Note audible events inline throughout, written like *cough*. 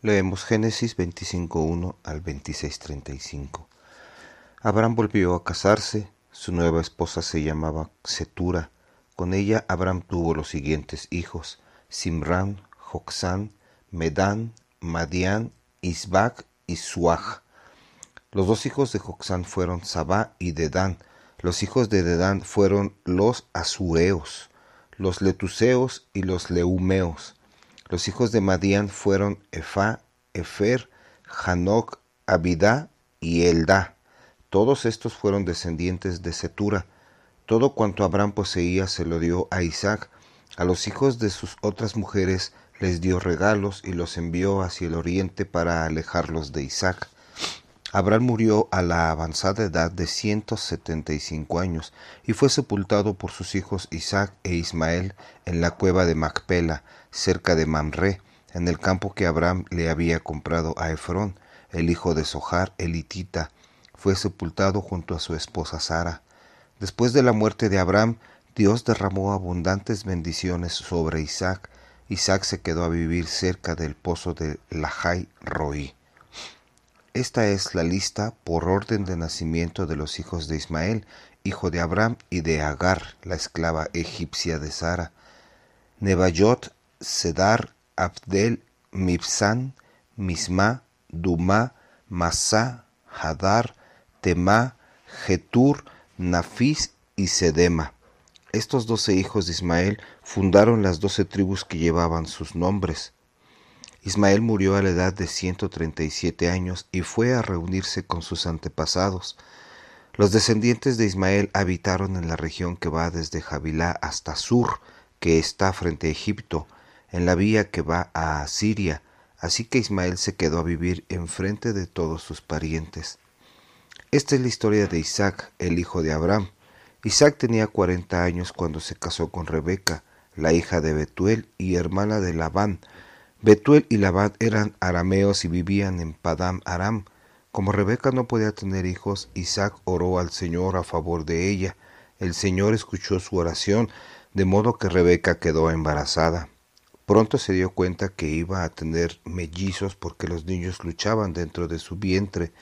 Leemos Génesis 25.1 al 26.35. Abraham volvió a casarse, su nueva esposa se llamaba Setura. Con ella Abraham tuvo los siguientes hijos, Simran, Joxán, Medán, Madián, Isbac y Suaj. Los dos hijos de Joxán fueron Sabá y Dedán. Los hijos de Dedán fueron los Azureos, los Letuseos y los Leumeos. Los hijos de Madián fueron Efa, Efer, Hanok, Abidá y Eldá. Todos estos fueron descendientes de Setura. Todo cuanto Abraham poseía se lo dio a Isaac. A los hijos de sus otras mujeres les dio regalos y los envió hacia el oriente para alejarlos de Isaac. Abraham murió a la avanzada edad de ciento setenta y cinco años y fue sepultado por sus hijos Isaac e Ismael en la cueva de Macpela, cerca de Mamre, en el campo que Abraham le había comprado a Efrón, el hijo de Sohar elitita. Fue sepultado junto a su esposa Sara. Después de la muerte de Abraham, Dios derramó abundantes bendiciones sobre Isaac. Isaac se quedó a vivir cerca del pozo de Lahai Roí. Esta es la lista por orden de nacimiento de los hijos de Ismael, hijo de Abraham, y de Agar, la esclava egipcia de Sara. Nebayot, Sedar, Abdel, Mibsan, Misma, Duma, Masá, Hadar, Temá, Getur, Nafis y Sedema. Estos doce hijos de Ismael fundaron las doce tribus que llevaban sus nombres. Ismael murió a la edad de 137 años y fue a reunirse con sus antepasados. Los descendientes de Ismael habitaron en la región que va desde Jabilá hasta Sur, que está frente a Egipto, en la vía que va a Asiria, así que Ismael se quedó a vivir enfrente de todos sus parientes. Esta es la historia de Isaac, el hijo de Abraham. Isaac tenía cuarenta años cuando se casó con Rebeca, la hija de Betuel y hermana de Labán, Betuel y Labán eran arameos y vivían en Padam Aram. Como Rebeca no podía tener hijos, Isaac oró al Señor a favor de ella. El Señor escuchó su oración, de modo que Rebeca quedó embarazada. Pronto se dio cuenta que iba a tener mellizos porque los niños luchaban dentro de su vientre.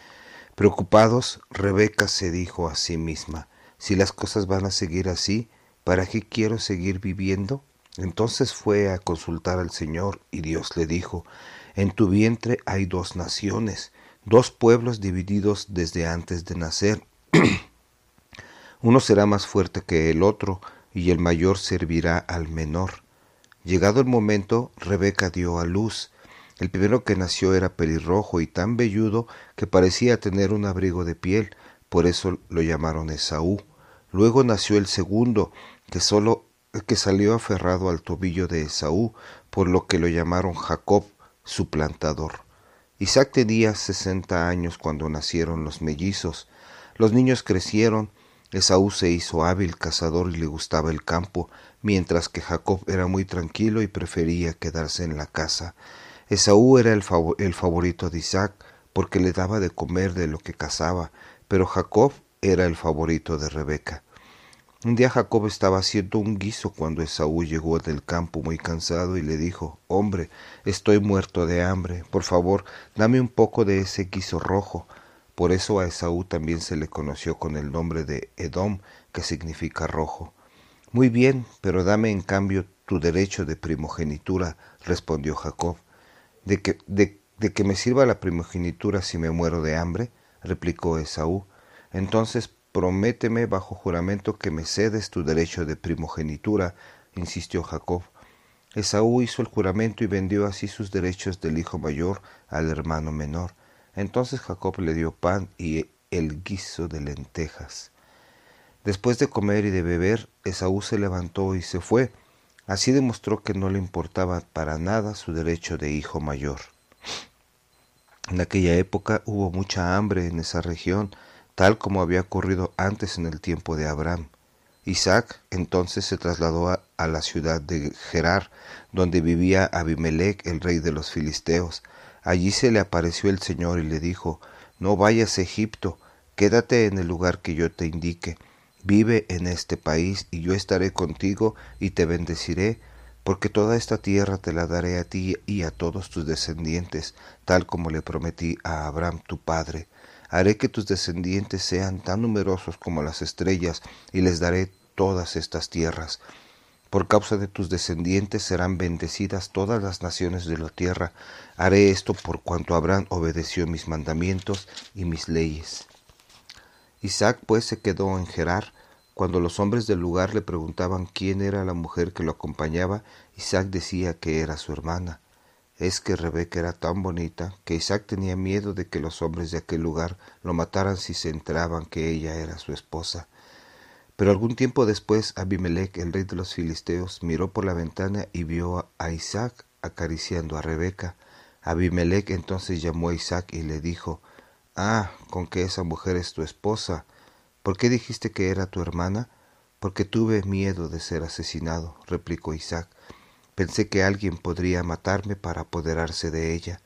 Preocupados, Rebeca se dijo a sí misma, si las cosas van a seguir así, ¿para qué quiero seguir viviendo? Entonces fue a consultar al Señor y Dios le dijo, En tu vientre hay dos naciones, dos pueblos divididos desde antes de nacer. *clears throat* Uno será más fuerte que el otro y el mayor servirá al menor. Llegado el momento, Rebeca dio a luz. El primero que nació era pelirrojo y tan velludo que parecía tener un abrigo de piel, por eso lo llamaron Esaú. Luego nació el segundo, que solo que salió aferrado al tobillo de Esaú, por lo que lo llamaron Jacob, su plantador. Isaac tenía sesenta años cuando nacieron los mellizos. Los niños crecieron, Esaú se hizo hábil cazador y le gustaba el campo, mientras que Jacob era muy tranquilo y prefería quedarse en la casa. Esaú era el, el favorito de Isaac, porque le daba de comer de lo que cazaba, pero Jacob era el favorito de Rebeca. Un día Jacob estaba haciendo un guiso cuando Esaú llegó del campo muy cansado y le dijo, Hombre, estoy muerto de hambre, por favor, dame un poco de ese guiso rojo. Por eso a Esaú también se le conoció con el nombre de Edom, que significa rojo. Muy bien, pero dame en cambio tu derecho de primogenitura, respondió Jacob. ¿De que, de, que me sirva la primogenitura si me muero de hambre? replicó Esaú. Entonces Prométeme bajo juramento que me cedes tu derecho de primogenitura, insistió Jacob. Esaú hizo el juramento y vendió así sus derechos del hijo mayor al hermano menor. Entonces Jacob le dio pan y el guiso de lentejas. Después de comer y de beber, Esaú se levantó y se fue. Así demostró que no le importaba para nada su derecho de hijo mayor. En aquella época hubo mucha hambre en esa región, tal como había ocurrido antes en el tiempo de Abraham. Isaac entonces se trasladó a, la ciudad de Gerar, donde vivía Abimelech, el rey de los filisteos. Allí se le apareció el Señor y le dijo, No vayas a Egipto, quédate en el lugar que yo te indique. Vive en este país y yo estaré contigo y te bendeciré. porque toda esta tierra te la daré a ti y a todos tus descendientes, tal como le prometí a Abraham tu padre. Haré que tus descendientes sean tan numerosos como las estrellas, y les daré todas estas tierras. Por causa de tus descendientes serán bendecidas todas las naciones de la tierra. Haré esto por cuanto Abraham obedeció mis mandamientos y mis leyes. Isaac pues se quedó en Gerar. Cuando los hombres del lugar le preguntaban quién era la mujer que lo acompañaba, Isaac decía que era su hermana. Es que Rebeca era tan bonita que Isaac tenía miedo de que los hombres de aquel lugar lo mataran si se enteraban que ella era su esposa. Pero algún tiempo después Abimelech, el rey de los filisteos, miró por la ventana y vio a Isaac acariciando a Rebeca. Abimelech entonces llamó a Isaac y le dijo, Ah, con que esa mujer es tu esposa. ¿Por qué dijiste que era tu hermana? Porque tuve miedo de ser asesinado, replicó Isaac. Pensé que alguien podría matarme para apoderarse de ella.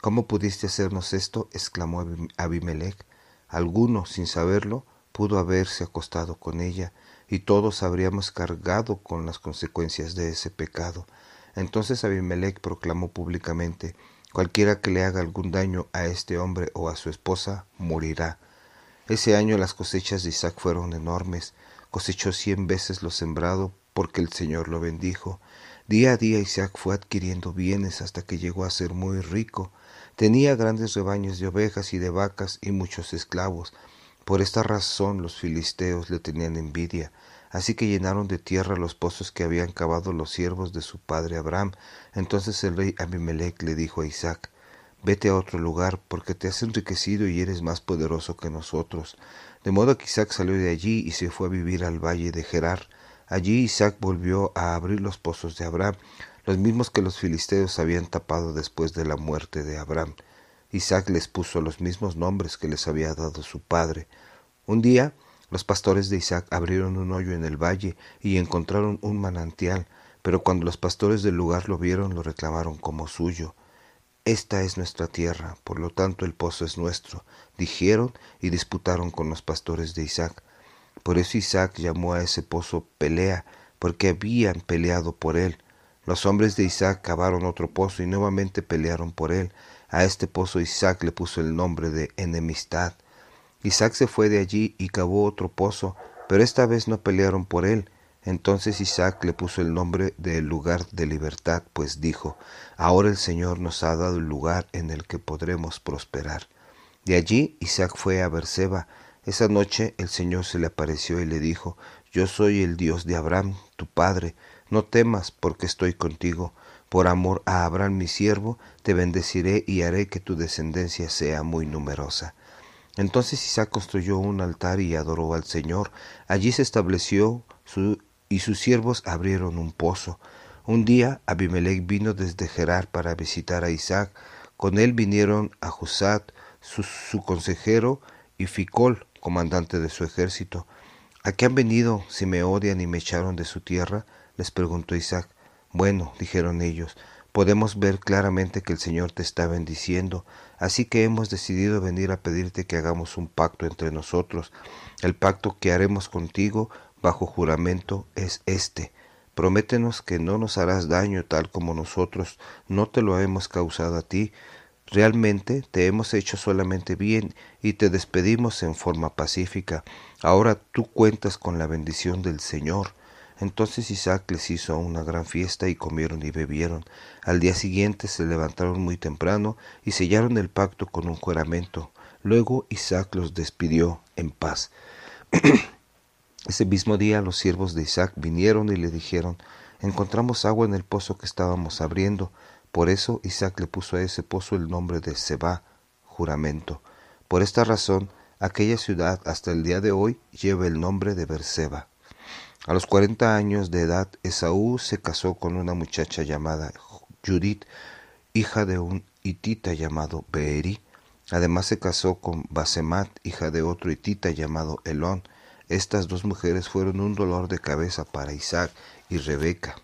¿Cómo pudiste hacernos esto? exclamó Abimelech. Alguno, sin saberlo, pudo haberse acostado con ella y todos habríamos cargado con las consecuencias de ese pecado. Entonces Abimelech proclamó públicamente, cualquiera que le haga algún daño a este hombre o a su esposa morirá. Ese año las cosechas de Isaac fueron enormes, cosechó cien veces lo sembrado porque el Señor lo bendijo. Día a día Isaac fue adquiriendo bienes hasta que llegó a ser muy rico. Tenía grandes rebaños de ovejas y de vacas y muchos esclavos, por esta razón los filisteos le tenían envidia, así que llenaron de tierra los pozos que habían cavado los siervos de su padre Abraham. Entonces el rey Abimelech le dijo a Isaac, Vete a otro lugar, porque te has enriquecido y eres más poderoso que nosotros. De modo que Isaac salió de allí y se fue a vivir al valle de Gerar. Allí Isaac volvió a abrir los pozos de Abraham, los mismos que los filisteos habían tapado después de la muerte de Abraham. Isaac les puso los mismos nombres que les había dado su padre. Un día los pastores de Isaac abrieron un hoyo en el valle y encontraron un manantial, pero cuando los pastores del lugar lo vieron lo reclamaron como suyo. Esta es nuestra tierra, por lo tanto el pozo es nuestro, dijeron y disputaron con los pastores de Isaac. Por eso Isaac llamó a ese pozo Pelea, porque habían peleado por él. Los hombres de Isaac cavaron otro pozo y nuevamente pelearon por él. A este pozo Isaac le puso el nombre de enemistad. Isaac se fue de allí y cavó otro pozo, pero esta vez no pelearon por él. Entonces Isaac le puso el nombre de lugar de libertad, pues dijo, Ahora el Señor nos ha dado el lugar en el que podremos prosperar. De allí Isaac fue a Berseba. Esa noche el Señor se le apareció y le dijo, Yo soy el Dios de Abraham, tu padre, no temas porque estoy contigo por amor a Abraham mi siervo, te bendeciré y haré que tu descendencia sea muy numerosa. Entonces Isaac construyó un altar y adoró al Señor. Allí se estableció su, y sus siervos abrieron un pozo. Un día Abimelech vino desde Gerar para visitar a Isaac. Con él vinieron a Jusat, su, su consejero, y Ficol, comandante de su ejército. ¿A qué han venido si me odian y me echaron de su tierra? les preguntó Isaac. Bueno, dijeron ellos, podemos ver claramente que el Señor te está bendiciendo, así que hemos decidido venir a pedirte que hagamos un pacto entre nosotros. El pacto que haremos contigo bajo juramento es este. Prométenos que no nos harás daño tal como nosotros no te lo hemos causado a ti. Realmente te hemos hecho solamente bien y te despedimos en forma pacífica. Ahora tú cuentas con la bendición del Señor. Entonces Isaac les hizo una gran fiesta y comieron y bebieron. Al día siguiente se levantaron muy temprano y sellaron el pacto con un juramento. Luego Isaac los despidió en paz. *clears throat* Ese mismo día los siervos de Isaac vinieron y le dijeron, encontramos agua en el pozo que estábamos abriendo. Por eso Isaac le puso a ese pozo el nombre de Seba, juramento. Por esta razón, aquella ciudad hasta el día de hoy lleva el nombre de Berseba. A los cuarenta años de edad, Esaú se casó con una muchacha llamada Judith, hija de un hitita llamado Beeri. Además se casó con Basemat, hija de otro hitita llamado Elón. Estas dos mujeres fueron un dolor de cabeza para Isaac y Rebeca.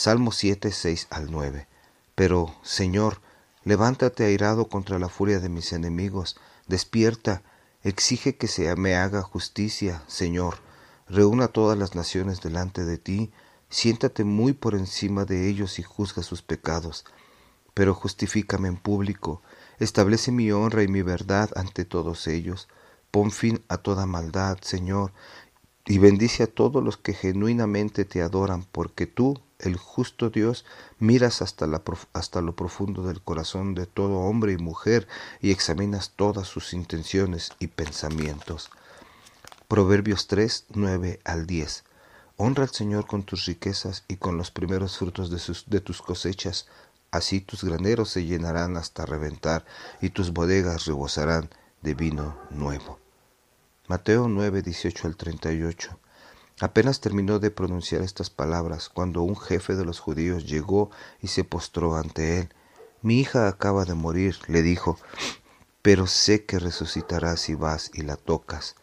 Salmo 7, 6 al 9. Pero, Señor, levántate airado contra la furia de mis enemigos, despierta, exige que se me haga justicia, Señor Reúna todas las naciones delante de ti, siéntate muy por encima de ellos y juzga sus pecados. Pero justifícame en público, establece mi honra y mi verdad ante todos ellos. Pon fin a toda maldad, Señor, y bendice a todos los que genuinamente te adoran, porque tú, el justo Dios, miras hasta, hasta lo profundo del corazón de todo hombre y mujer y examinas todas sus intenciones y pensamientos. Proverbios 3, 9 al 10. Honra al Señor con tus riquezas y con los primeros frutos de, de tus cosechas. Así tus graneros se llenarán hasta reventar y tus bodegas rebosarán de vino nuevo. Mateo 9, 18 al 38. Apenas terminó de pronunciar estas palabras cuando un jefe de los judíos llegó y se postró ante él. Mi hija acaba de morir, le dijo, pero sé que resucitará si vas y la tocas.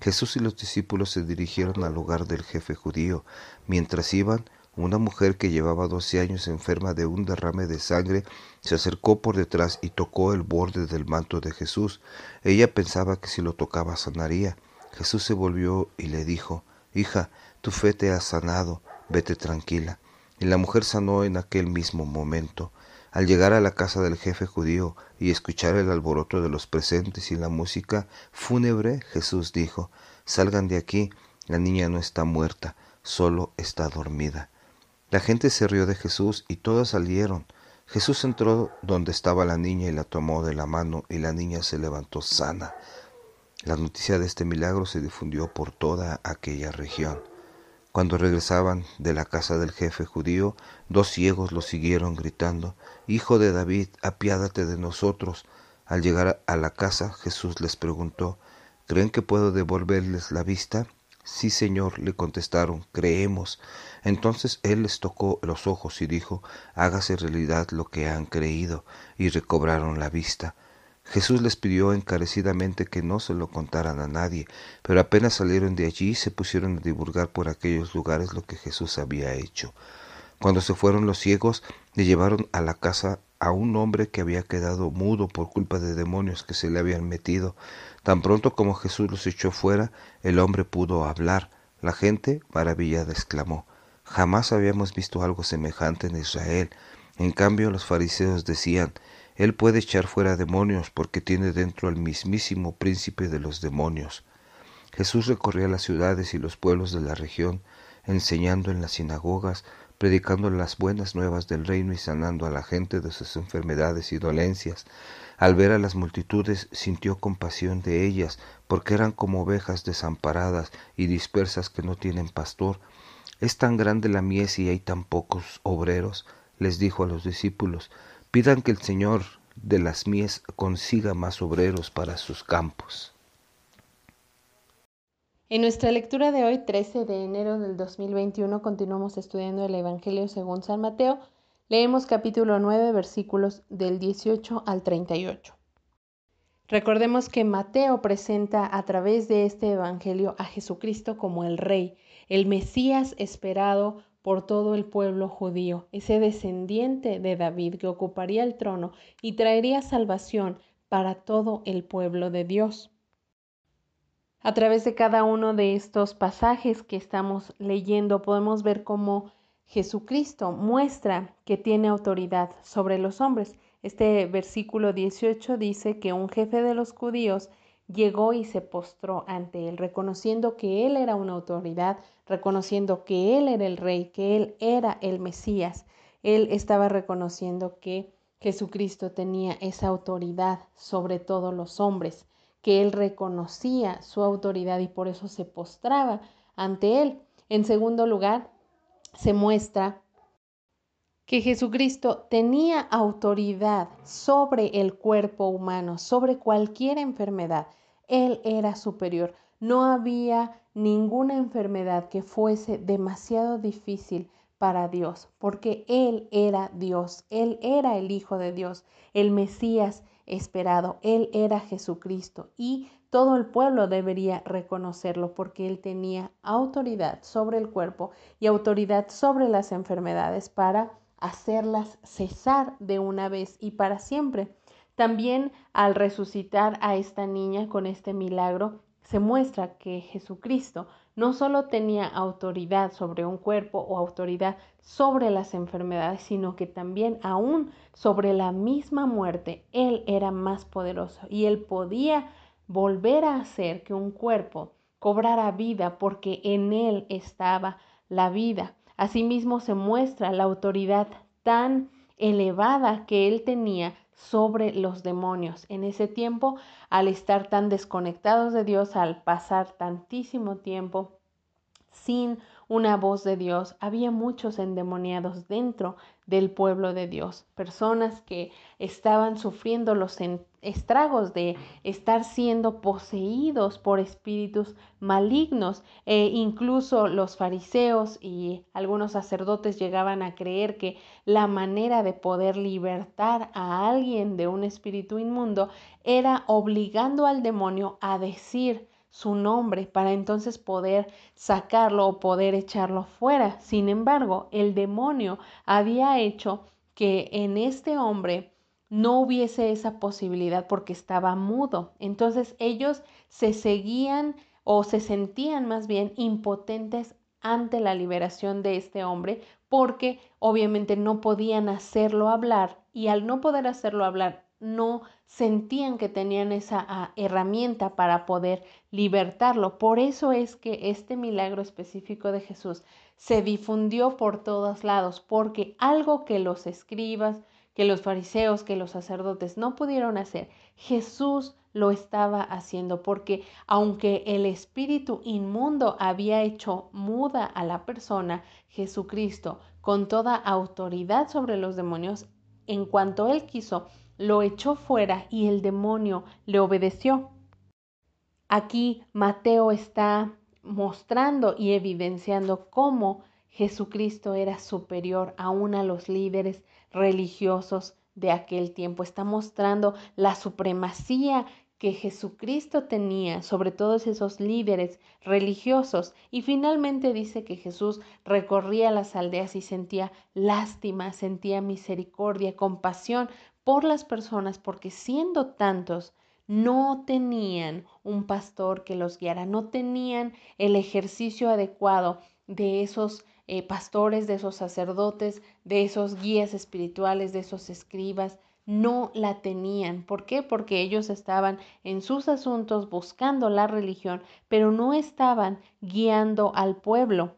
Jesús y los discípulos se dirigieron al hogar del jefe judío. Mientras iban, una mujer que llevaba doce años enferma de un derrame de sangre se acercó por detrás y tocó el borde del manto de Jesús. Ella pensaba que si lo tocaba sanaría. Jesús se volvió y le dijo, Hija, tu fe te ha sanado, vete tranquila. Y la mujer sanó en aquel mismo momento. Al llegar a la casa del jefe judío y escuchar el alboroto de los presentes y la música fúnebre, Jesús dijo, Salgan de aquí, la niña no está muerta, solo está dormida. La gente se rió de Jesús y todos salieron. Jesús entró donde estaba la niña y la tomó de la mano y la niña se levantó sana. La noticia de este milagro se difundió por toda aquella región. Cuando regresaban de la casa del jefe judío, dos ciegos lo siguieron gritando, Hijo de David, apiádate de nosotros. Al llegar a la casa, Jesús les preguntó, ¿Creen que puedo devolverles la vista? Sí, Señor, le contestaron, creemos. Entonces él les tocó los ojos y dijo, hágase realidad lo que han creído, y recobraron la vista. Jesús les pidió encarecidamente que no se lo contaran a nadie, pero apenas salieron de allí se pusieron a divulgar por aquellos lugares lo que Jesús había hecho. Cuando se fueron los ciegos, le llevaron a la casa a un hombre que había quedado mudo por culpa de demonios que se le habían metido. Tan pronto como Jesús los echó fuera, el hombre pudo hablar. La gente, maravillada, exclamó, Jamás habíamos visto algo semejante en Israel. En cambio, los fariseos decían, él puede echar fuera demonios porque tiene dentro al mismísimo príncipe de los demonios. Jesús recorría las ciudades y los pueblos de la región, enseñando en las sinagogas, predicando las buenas nuevas del reino y sanando a la gente de sus enfermedades y dolencias. Al ver a las multitudes sintió compasión de ellas, porque eran como ovejas desamparadas y dispersas que no tienen pastor. Es tan grande la mies y hay tan pocos obreros, les dijo a los discípulos, Pidan que el Señor de las mies consiga más obreros para sus campos. En nuestra lectura de hoy, 13 de enero del 2021, continuamos estudiando el Evangelio según San Mateo. Leemos capítulo 9, versículos del 18 al 38. Recordemos que Mateo presenta a través de este Evangelio a Jesucristo como el Rey, el Mesías esperado por todo el pueblo judío, ese descendiente de David que ocuparía el trono y traería salvación para todo el pueblo de Dios. A través de cada uno de estos pasajes que estamos leyendo podemos ver cómo Jesucristo muestra que tiene autoridad sobre los hombres. Este versículo 18 dice que un jefe de los judíos llegó y se postró ante él, reconociendo que él era una autoridad, reconociendo que él era el rey, que él era el Mesías. Él estaba reconociendo que Jesucristo tenía esa autoridad sobre todos los hombres, que él reconocía su autoridad y por eso se postraba ante él. En segundo lugar, se muestra que Jesucristo tenía autoridad sobre el cuerpo humano, sobre cualquier enfermedad. Él era superior. No había ninguna enfermedad que fuese demasiado difícil para Dios, porque Él era Dios, Él era el Hijo de Dios, el Mesías esperado, Él era Jesucristo y todo el pueblo debería reconocerlo porque Él tenía autoridad sobre el cuerpo y autoridad sobre las enfermedades para hacerlas cesar de una vez y para siempre. También al resucitar a esta niña con este milagro, se muestra que Jesucristo no solo tenía autoridad sobre un cuerpo o autoridad sobre las enfermedades, sino que también aún sobre la misma muerte, Él era más poderoso y Él podía volver a hacer que un cuerpo cobrara vida porque en Él estaba la vida. Asimismo se muestra la autoridad tan elevada que Él tenía sobre los demonios. En ese tiempo, al estar tan desconectados de Dios, al pasar tantísimo tiempo sin una voz de Dios, había muchos endemoniados dentro del pueblo de Dios, personas que estaban sufriendo los estragos de estar siendo poseídos por espíritus malignos. E incluso los fariseos y algunos sacerdotes llegaban a creer que la manera de poder libertar a alguien de un espíritu inmundo era obligando al demonio a decir su nombre para entonces poder sacarlo o poder echarlo fuera. Sin embargo, el demonio había hecho que en este hombre no hubiese esa posibilidad porque estaba mudo. Entonces ellos se seguían o se sentían más bien impotentes ante la liberación de este hombre porque obviamente no podían hacerlo hablar y al no poder hacerlo hablar no sentían que tenían esa ah, herramienta para poder libertarlo. Por eso es que este milagro específico de Jesús se difundió por todos lados, porque algo que los escribas, que los fariseos, que los sacerdotes no pudieron hacer, Jesús lo estaba haciendo, porque aunque el espíritu inmundo había hecho muda a la persona, Jesucristo, con toda autoridad sobre los demonios, en cuanto él quiso, lo echó fuera y el demonio le obedeció. Aquí Mateo está mostrando y evidenciando cómo Jesucristo era superior aún a los líderes religiosos de aquel tiempo. Está mostrando la supremacía que Jesucristo tenía sobre todos esos líderes religiosos. Y finalmente dice que Jesús recorría las aldeas y sentía lástima, sentía misericordia, compasión por las personas, porque siendo tantos, no tenían un pastor que los guiara, no tenían el ejercicio adecuado de esos eh, pastores, de esos sacerdotes, de esos guías espirituales, de esos escribas, no la tenían. ¿Por qué? Porque ellos estaban en sus asuntos buscando la religión, pero no estaban guiando al pueblo.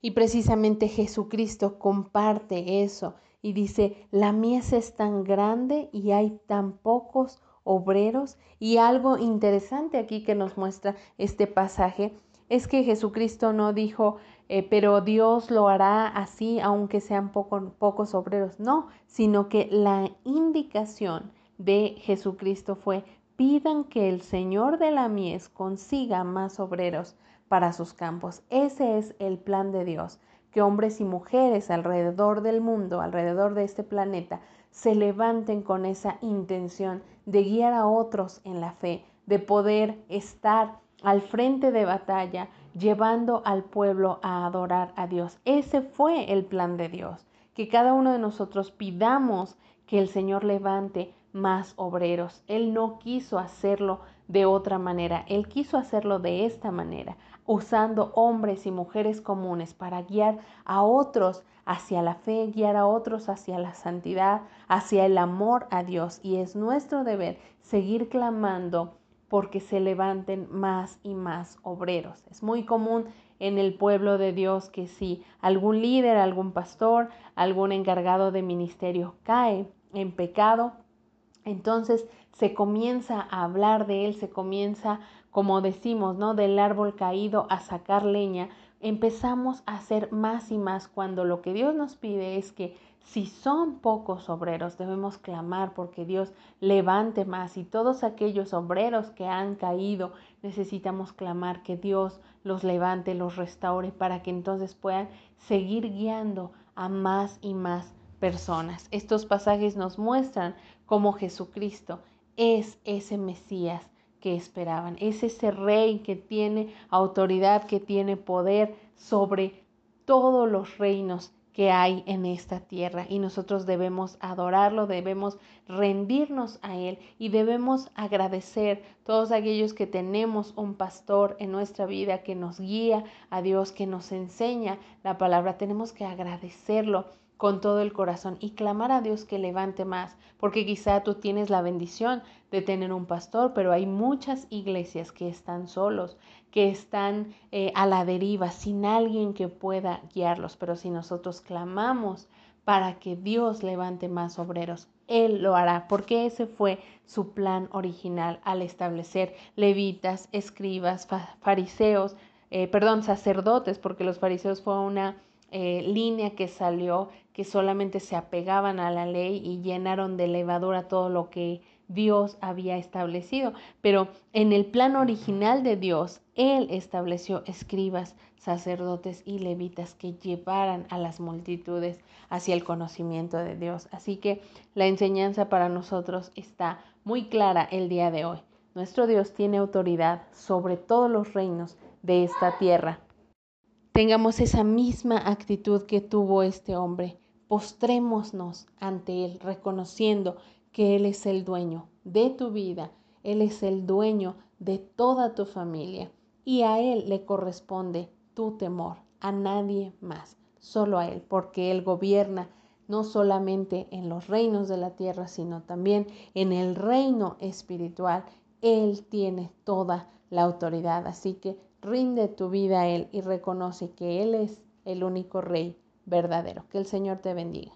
Y precisamente Jesucristo comparte eso y dice, la mies es tan grande y hay tan pocos obreros. Y algo interesante aquí que nos muestra este pasaje es que Jesucristo no dijo, eh, pero Dios lo hará así aunque sean pocos obreros. No, sino que la indicación de Jesucristo fue, pidan que el Señor de la mies consiga más obreros para sus campos. Ese es el plan de Dios, que hombres y mujeres alrededor del mundo, alrededor de este planeta, se levanten con esa intención de guiar a otros en la fe, de poder estar al frente de batalla, llevando al pueblo a adorar a Dios. Ese fue el plan de Dios, que cada uno de nosotros pidamos que el Señor levante más obreros. Él no quiso hacerlo de otra manera, Él quiso hacerlo de esta manera, usando hombres y mujeres comunes para guiar a otros hacia la fe, guiar a otros hacia la santidad, hacia el amor a Dios. Y es nuestro deber seguir clamando porque se levanten más y más obreros. Es muy común en el pueblo de Dios que si algún líder, algún pastor, algún encargado de ministerio cae en pecado, entonces se comienza a hablar de él, se comienza, como decimos, ¿no? Del árbol caído a sacar leña. Empezamos a hacer más y más cuando lo que Dios nos pide es que si son pocos obreros, debemos clamar porque Dios levante más y todos aquellos obreros que han caído, necesitamos clamar que Dios los levante, los restaure para que entonces puedan seguir guiando a más y más personas. Estos pasajes nos muestran cómo Jesucristo es ese Mesías que esperaban, es ese rey que tiene autoridad, que tiene poder sobre todos los reinos que hay en esta tierra y nosotros debemos adorarlo, debemos rendirnos a Él y debemos agradecer todos aquellos que tenemos un pastor en nuestra vida que nos guía a Dios, que nos enseña la palabra. Tenemos que agradecerlo con todo el corazón y clamar a Dios que levante más, porque quizá tú tienes la bendición de tener un pastor, pero hay muchas iglesias que están solos, que están eh, a la deriva, sin alguien que pueda guiarlos, pero si nosotros clamamos para que Dios levante más obreros, Él lo hará, porque ese fue su plan original al establecer levitas, escribas, fariseos, eh, perdón, sacerdotes, porque los fariseos fue una eh, línea que salió que solamente se apegaban a la ley y llenaron de levadura todo lo que Dios había establecido. Pero en el plan original de Dios, Él estableció escribas, sacerdotes y levitas que llevaran a las multitudes hacia el conocimiento de Dios. Así que la enseñanza para nosotros está muy clara el día de hoy. Nuestro Dios tiene autoridad sobre todos los reinos de esta tierra tengamos esa misma actitud que tuvo este hombre. Postrémonos ante Él, reconociendo que Él es el dueño de tu vida, Él es el dueño de toda tu familia y a Él le corresponde tu temor, a nadie más, solo a Él, porque Él gobierna no solamente en los reinos de la tierra, sino también en el reino espiritual. Él tiene toda la autoridad, así que Rinde tu vida a Él y reconoce que Él es el único Rey verdadero. Que el Señor te bendiga.